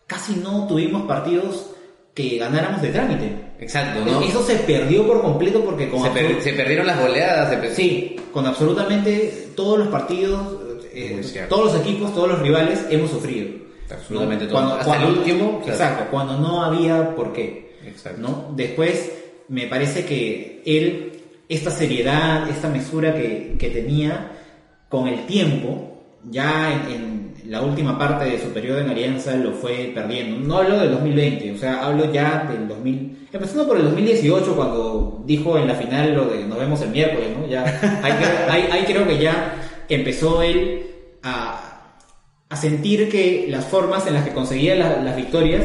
casi no tuvimos partidos que ganáramos de trámite. Exacto, ¿no? Eso se perdió por completo porque con Se, per- absolu- se perdieron las goleadas. se per- Sí, con absolutamente todos los partidos, eh, todos los equipos, todos los rivales hemos sufrido. Absolutamente ¿no? todos. Hasta el último, claro. Exacto, cuando no había por qué. Exacto. ¿no? Después, me parece que él, esta seriedad, esta mesura que, que tenía con el tiempo, ya en, la última parte de su periodo en Alianza lo fue perdiendo. No hablo del 2020, o sea, hablo ya del 2000, empezando por el 2018 cuando dijo en la final lo de nos vemos el miércoles, ¿no? Ya, ahí, creo- que ya empezó él a, sentir que las formas en las que conseguía la- las victorias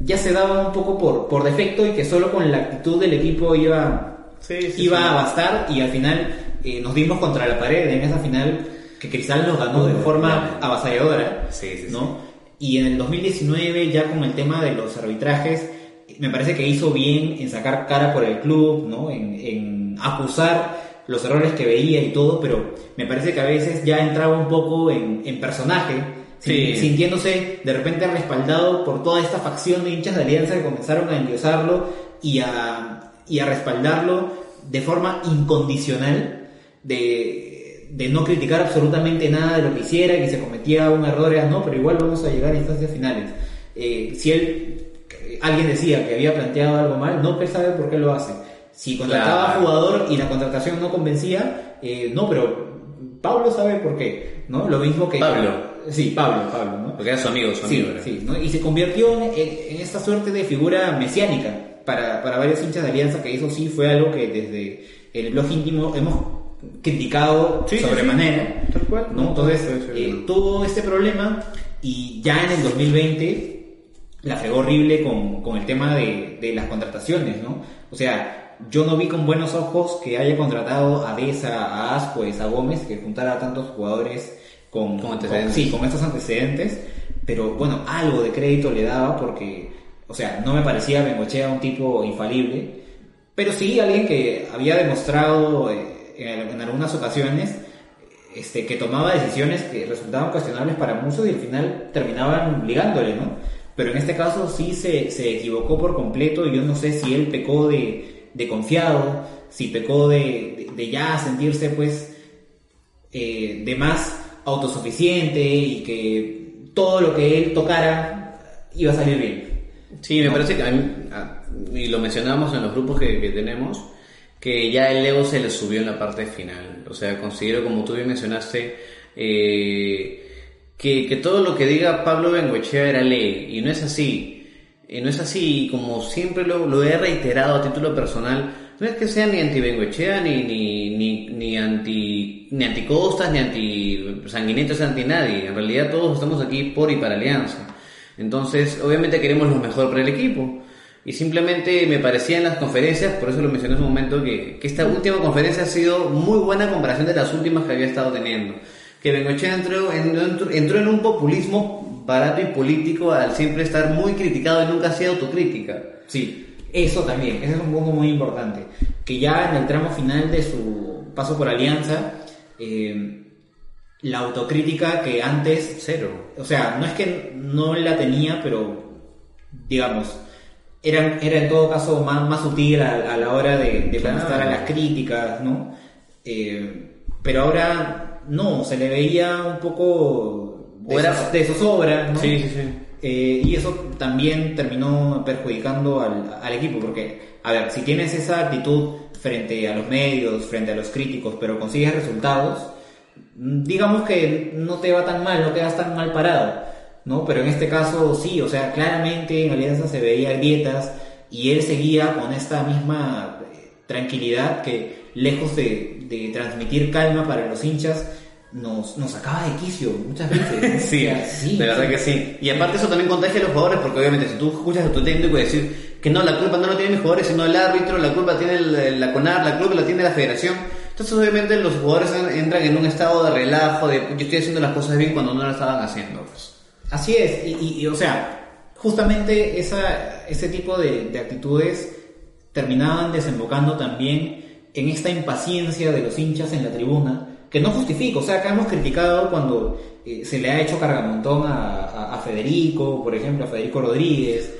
ya se daban un poco por, por defecto y que solo con la actitud del equipo iba, Sí, sí, iba sí. a bastar y al final eh, nos dimos contra la pared en esa final que Cristal nos ganó de forma avasalladora, Sí, sí, sí. ¿no? Y en el 2019 ya con el tema de los arbitrajes me parece que hizo bien en sacar cara por el club, ¿no? En, en acusar los errores que veía y todo, pero me parece que a veces ya entraba un poco en, en personaje, Sí. sintiéndose de repente respaldado por toda esta facción de hinchas de Alianza que comenzaron a endiosarlo y a, y a respaldarlo de forma incondicional, de, de no criticar absolutamente nada de lo que hiciera, que se cometía un error, no, pero igual vamos a llegar a instancias finales. Eh, si él, alguien decía que había planteado algo mal, no, él sabe por qué lo hace. Si contrataba Claro. jugador y la contratación no convencía, eh, no, pero Pablo sabe por qué, ¿no? Lo mismo que... Pablo. Sí, Pablo, Pablo, ¿no? Porque era su amigo, su amigo. sí, ¿no? Y se convirtió en, en- en esta suerte de figura mesiánica para, para varios hinchas de Alianza, que eso sí fue algo que desde el blog íntimo hemos criticado Sí, sí, sobremanera. sí, tal cual. ¿no? Entonces, Sí, sí, eh, sí. tuvo este problema y ya en el 2020 la fregó horrible con, con el tema de, de las contrataciones, ¿no? O sea, yo no vi con buenos ojos que haya contratado a Deza, a Ascuez, a Gómez, que juntara a tantos jugadores con, Con antecedentes. sí, con estos antecedentes, pero bueno, algo de crédito le daba porque, o sea, no me parecía Bengochea un tipo infalible, pero sí alguien que había demostrado eh, en, algunas ocasiones este, que tomaba decisiones que resultaban cuestionables para muchos y al final terminaban ligándole, ¿no? Pero en este caso sí se, se equivocó por completo y yo no sé si él pecó de, de confiado, si pecó de, de- de ya sentirse pues eh, de más autosuficiente y que todo lo que él tocara iba a salir bien. Sí, me parece que a mí, a- y lo mencionamos en los grupos que, que tenemos, que ya el ego se le subió en la parte final. O sea, considero, como tú bien mencionaste, eh, que, que todo lo que diga Pablo Bengoechea era ley, y no es así. Y no es así, como siempre lo, lo he reiterado a título personal, no es que sea ni anti Bengoechea, ni, ni, ni, ni anti ni anti Costas, ni anti Sanguinetos, anti nadie. En realidad todos estamos aquí por y para Alianza. Entonces, obviamente queremos lo mejor para el equipo. Y simplemente me parecía en las conferencias, por eso lo mencioné en un momento, que, que esta última conferencia ha sido muy buena en comparación de las últimas que había estado teniendo. Que Bengochea entró, en- entró, entró en un populismo barato y político al siempre estar muy criticado y nunca hacía autocrítica. Sí, eso también, ese es un punto muy importante. Que ya en el tramo final de su paso por Alianza, eh, la autocrítica que antes, Cero. o sea, no es que no la tenía, pero digamos, era, era en todo caso más, más sutil a, a la hora de, de Claro. contestar a las críticas, ¿no? Eh, pero ahora no, se le veía un poco de, era- zozobra, ¿no? Sí, sí, sí. Eh, y eso también terminó perjudicando al, al equipo, porque, a ver, si tienes esa actitud frente a los medios, frente a los críticos, pero consigues resultados, digamos que no te va tan mal, no quedas tan mal parado, ¿no? Pero en este caso sí, o sea, claramente en Alianza se veía grietas y él seguía con esta misma eh, tranquilidad que lejos de, de transmitir calma para los hinchas, nos, nos sacaba de quicio muchas veces. Sí, sí, de verdad sí. que sí. Y aparte eso también contagia a los jugadores porque obviamente si tú escuchas a tu técnico y decir que no, la culpa no la tienen mis jugadores, sino el árbitro, la culpa tiene el- la CONAR, la culpa la tiene la federación. Entonces obviamente los jugadores en- entran en un estado de relajo, de yo estoy haciendo las cosas bien cuando no las estaban haciendo. pues. Así es, y, y- y, o sea, justamente esa, ese tipo de, de actitudes terminaban desembocando también en esta impaciencia de los hinchas en la tribuna, que no justifico, o sea, acá hemos criticado cuando eh, se le ha hecho cargamontón a, a- a Federico, por ejemplo, a Federico Rodríguez,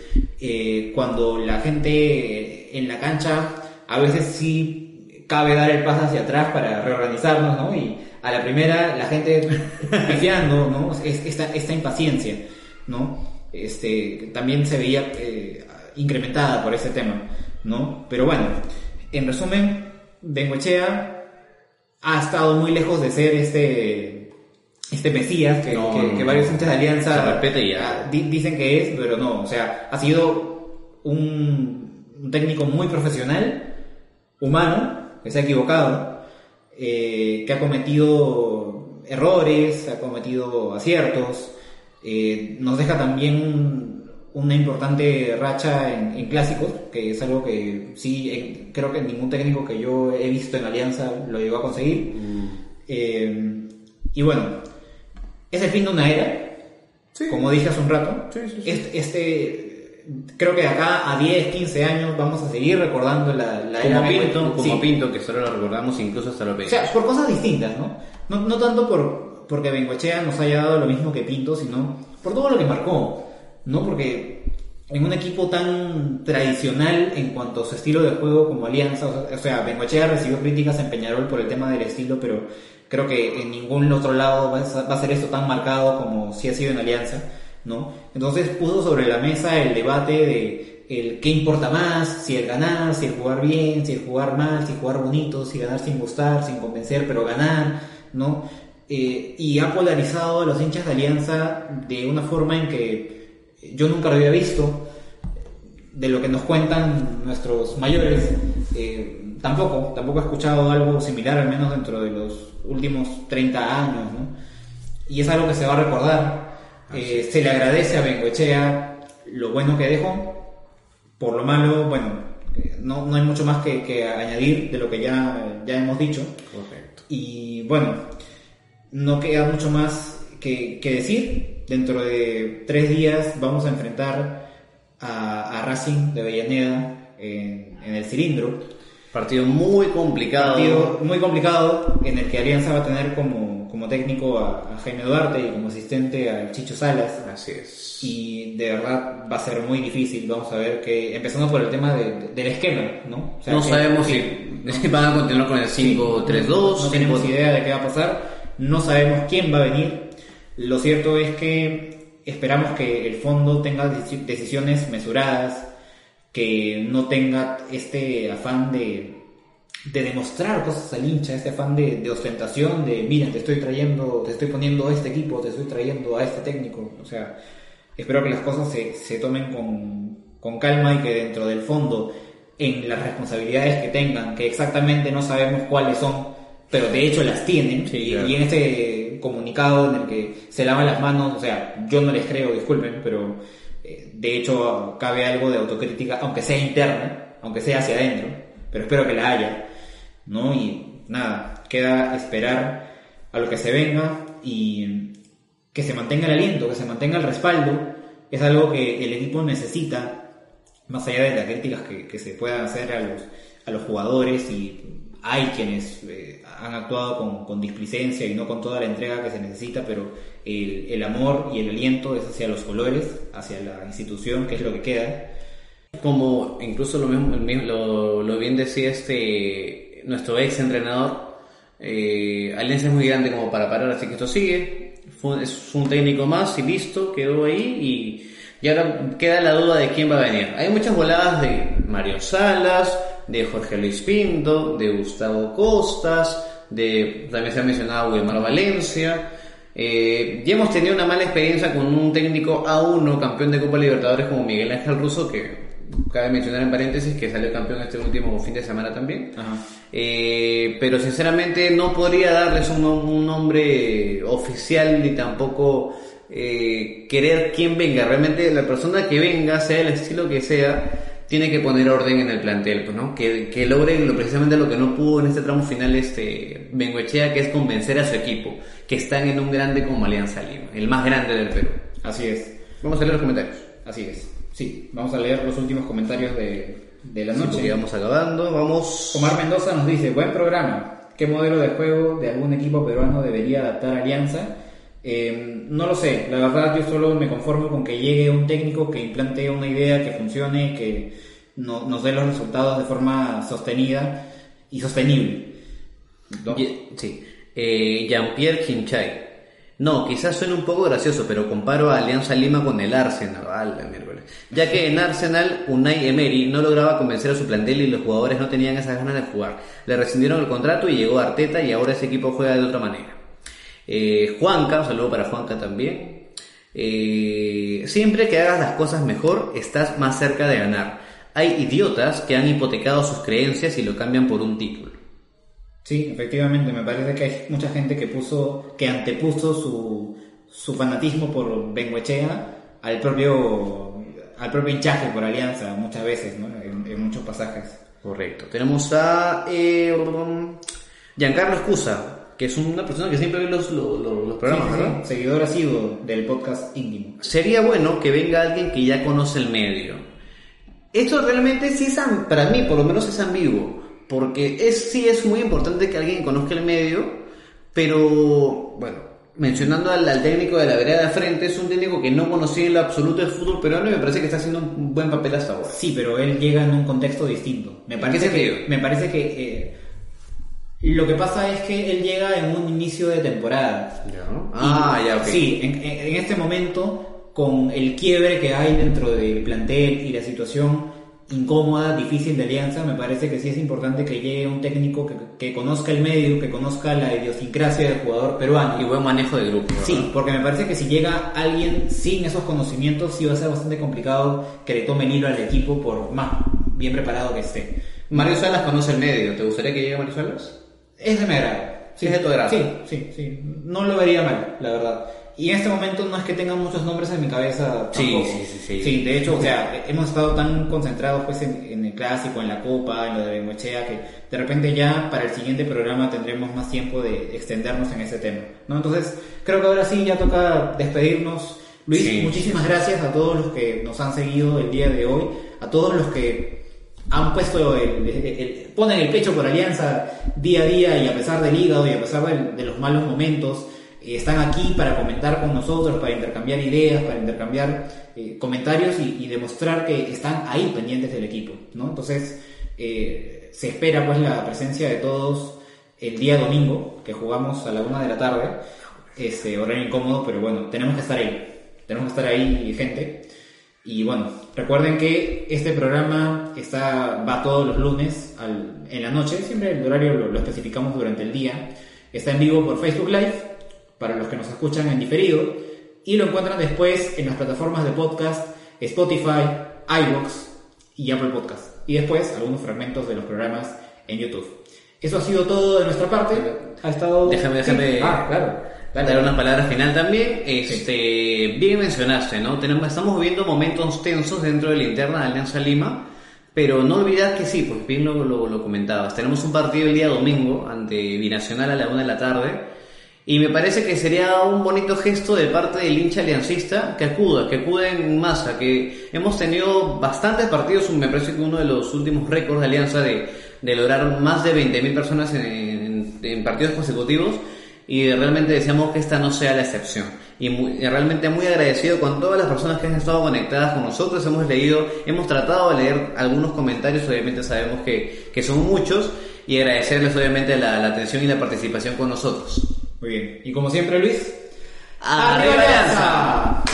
eh, cuando la gente en la cancha a veces sí cabe dar el paso hacia atrás para reorganizarnos, ¿no? Y a la primera la gente pifiando, ¿no? Es- Esta, esta impaciencia, ¿no? Este, también se veía eh, incrementada por ese tema, ¿no? Pero bueno, en resumen, Bengochea ha estado muy lejos de ser este este Mesías que, No, que- no, que no. varios hinchas de Alianza ya. ah, di- dicen que es, pero no, o sea, ha sido un, un técnico muy profesional, humano, que se ha equivocado, eh, que ha cometido errores, ha cometido aciertos, eh, nos deja también un- una importante racha en, en clásicos, que es algo que sí, eh, creo que ningún técnico que yo he visto en Alianza lo llegó a conseguir. Eh, y bueno, es el fin de una era, como dije hace un rato. Sí, sí, sí. Este, este, creo que de acá a 10, 15 años vamos a seguir recordando la, la era Como Bengochea. Pinto, como Sí. Pinto, que solo lo recordamos incluso hasta lo O sea, por cosas distintas, ¿no? No, no tanto por porque Bengochea nos haya dado lo mismo que Pinto, sino por todo lo que marcó, ¿no? Porque en un equipo tan tradicional en cuanto a su estilo de juego como Alianza, o sea, Bengochea recibió críticas en Peñarol por el tema del estilo, pero creo que en ningún otro lado va a ser- va a ser esto tan marcado como si ha sido en Alianza, ¿no? Entonces puso sobre la mesa el debate de el qué importa más, si el ganar, si el jugar bien, si el jugar mal, si jugar bonito, si ganar sin gustar, sin convencer, pero ganar, ¿no? Eh, y ha polarizado a los hinchas de Alianza de una forma en que yo nunca lo había visto, de lo que nos cuentan nuestros mayores, eh, tampoco, tampoco he escuchado algo similar, al menos dentro de los últimos 30 años. Y es algo que se va a recordar. Eh, se le agradece a Bengoechea lo bueno que dejó, por lo malo, bueno, eh, no, no hay mucho más que, que añadir de lo que ya, ya hemos dicho. Correcto. Y bueno, no queda mucho más que, que decir. Dentro de tres días vamos a enfrentar a, a Racing de Avellaneda en, en el cilindro. Partido muy complicado. Partido muy complicado en el que Alianza va a tener como, como técnico a, a Jaime Duarte y como asistente a Chicho Salas. Así es. Y de verdad va a ser muy difícil. Vamos a ver que, empezando por el tema de- del esquema, ¿no? O sea, no que- sabemos si si van a continuar con el 5-3-2. no tenemos idea de qué va a pasar, no sabemos quién va a venir. Lo cierto es que esperamos que el fondo tenga deci- decisiones mesuradas, que no tenga este afán de, de demostrar cosas al hincha, este afán de, de ostentación, de mira, te estoy trayendo, te estoy poniendo a este equipo, te estoy trayendo a este técnico. O sea, espero que las cosas se, se tomen con, con calma y que dentro del fondo, en las responsabilidades que tengan, que exactamente no sabemos cuáles son, pero de hecho las tienen, Sí, y, claro. y en este comunicado en el que se lavan las manos, o sea, yo no les creo, disculpen, pero eh, de hecho cabe algo de autocrítica, aunque sea interna, aunque sea hacia adentro, pero espero que la haya, ¿no? Y nada, queda esperar a lo que se venga y que se mantenga el aliento, que se mantenga el respaldo, es algo que el equipo necesita, más allá de las críticas que, que se puedan hacer a los, a los jugadores y hay quienes eh, han actuado con, con displicencia y no con toda la entrega que se necesita, pero el, el amor y el aliento es hacia los colores, hacia la institución, que es lo que queda. Como incluso lo, mismo, lo, lo bien decía este nuestro ex entrenador, eh, Alianza es muy grande como para parar, así que esto sigue. Fue, es un técnico más y listo, quedó ahí y, y ahora queda la duda de quién va a venir. Hay muchas voladas de Mario Salas, de Jorge Luis Pinto, de Gustavo Costas, de también se ha mencionado Wilmar Valencia. Eh, ya hemos tenido una mala experiencia con un técnico A1, campeón de Copa Libertadores como Miguel Ángel Russo, que cabe mencionar en paréntesis que salió campeón este último fin de semana también. Ajá. Eh, pero sinceramente no podría darles un, un nombre oficial ni tampoco eh, querer quién venga. Realmente la persona que venga, sea el estilo que sea, tiene que poner orden en el plantel, pues, ¿no? Que, que logre lo, precisamente lo que no pudo en este tramo final este Bengoechea, que es convencer a su equipo, que están en un grande como Alianza Lima, el más grande del Perú. Así es. Vamos a leer los comentarios. Así es. Sí, vamos a leer los últimos comentarios de, de la Sí, noche. porque vamos acabando, vamos... Omar Mendoza nos dice, buen programa. ¿Qué modelo de juego de algún equipo peruano debería adaptar Alianza? Eh, no lo sé, la verdad yo solo me conformo con que llegue un técnico que implante una idea que funcione, que no- nos dé los resultados de forma sostenida y sostenible. ¿no? Sí. Eh, Jean-Pierre Quinchay. No, quizás suene un poco gracioso, pero comparo a Alianza Lima con el Arsenal, miércoles. Ya que en Arsenal, Unai Emery no lograba convencer a su plantel y los jugadores no tenían esas ganas de jugar. Le rescindieron el contrato y llegó Arteta y ahora ese equipo juega de otra manera. Eh, Juanca, un saludo para Juanca también. Eh, siempre que hagas las cosas mejor, estás más cerca de ganar. Hay idiotas que han hipotecado sus creencias y lo cambian por un título. Sí, efectivamente, me parece que hay mucha gente que puso, que antepuso su, su fanatismo por Bengoechea al propio, al propio hinchaje por Alianza muchas veces, ¿no? En, en muchos pasajes. Correcto. Tenemos a eh, Giancarlo Escusa, que es una persona que siempre ve los, los, los- programas, Sí, sí, ¿verdad? sí, Seguidor asiduo del podcast íntimo. Sería bueno que venga alguien que ya conoce el medio. Esto realmente sí es, para mí por lo menos es ambiguo, porque es, sí es muy importante que alguien conozca el medio, pero bueno, mencionando al, al técnico de la vereda de frente, es un técnico que no conocía en lo absoluto el fútbol peruano y me parece que está haciendo un buen papel hasta ahora. Sí, pero él llega en un contexto distinto. Me ¿En parece que, me parece que eh, lo que pasa es que él llega en un inicio de temporada. Ah, Y- ya, ok. Sí, en este momento, con el quiebre que hay dentro del plantel y la situación incómoda, difícil de alianza, me parece que sí es importante que llegue un técnico que, que conozca el medio, que conozca la idiosincrasia del jugador peruano. Y buen manejo de grupo. ¿verdad? Sí, porque me parece que si llega alguien sin esos conocimientos, sí va a ser bastante complicado que le tome el hilo al equipo por más bien preparado que esté. Mario Salas conoce el medio. ¿Te gustaría que llegue Mario Salas? Es de mi agrado. Sí, es de tu agrado. Sí, sí, sí. No lo vería mal, la verdad. Y en este momento no es que tenga muchos nombres en mi cabeza Sí, tampoco. sí, sí, sí. Sí, de hecho, o sea, hemos estado tan concentrados pues en, en el clásico, en la copa, en lo de Bengoechea, que de repente ya para el siguiente programa tendremos más tiempo de extendernos en ese tema, ¿no? Entonces, creo que ahora sí ya toca despedirnos. Luis, Sí. muchísimas gracias a todos los que nos han seguido el día de hoy, a todos los que han puesto el, el- el- ponen el pecho por Alianza día a día y a pesar del hígado y a pesar del- de, los malos momentos, están aquí para comentar con nosotros, para intercambiar ideas, para intercambiar eh, comentarios y, y demostrar que están ahí pendientes del equipo, ¿no? Entonces, eh, se espera pues la presencia de todos el día domingo, que jugamos a la una de la tarde, este horario incómodo, pero bueno, tenemos que estar ahí, tenemos que estar ahí, gente. Y bueno, recuerden que este programa está, va todos los lunes al- en la noche, siempre el horario lo, lo especificamos durante el día. Está en vivo por Facebook Live, para los que nos escuchan en diferido, y lo encuentran después en las plataformas de podcast Spotify, iVoox y Apple Podcast. Y después algunos fragmentos de los programas en YouTube. Eso ha sido todo de nuestra parte. Ha estado... Déjame, déjame. Sí. Ah, claro. Dale. Dar una palabra final también. Este, bien mencionaste, ¿no? Tenemos, estamos viviendo momentos tensos dentro de la interna de Alianza Lima, pero no olvidar que sí, pues bien lo, lo, lo comentabas. Tenemos un partido el día domingo ante Binacional a la una de la tarde. Y me parece que sería un bonito gesto de parte del hincha aliancista que acuda, que acude en masa, que hemos tenido bastantes partidos, me parece que uno de los últimos récords de alianza de, de lograr más de 20.000 personas en, partidos consecutivos y realmente deseamos que esta no sea la excepción. Y, realmente muy agradecido con todas las personas que han estado conectadas con nosotros, hemos leído, hemos tratado de leer algunos comentarios, obviamente sabemos que, que son muchos, y agradecerles obviamente la atención y la participación con nosotros. Muy bien. Y como siempre, Luis. ¡Arriba Alianza!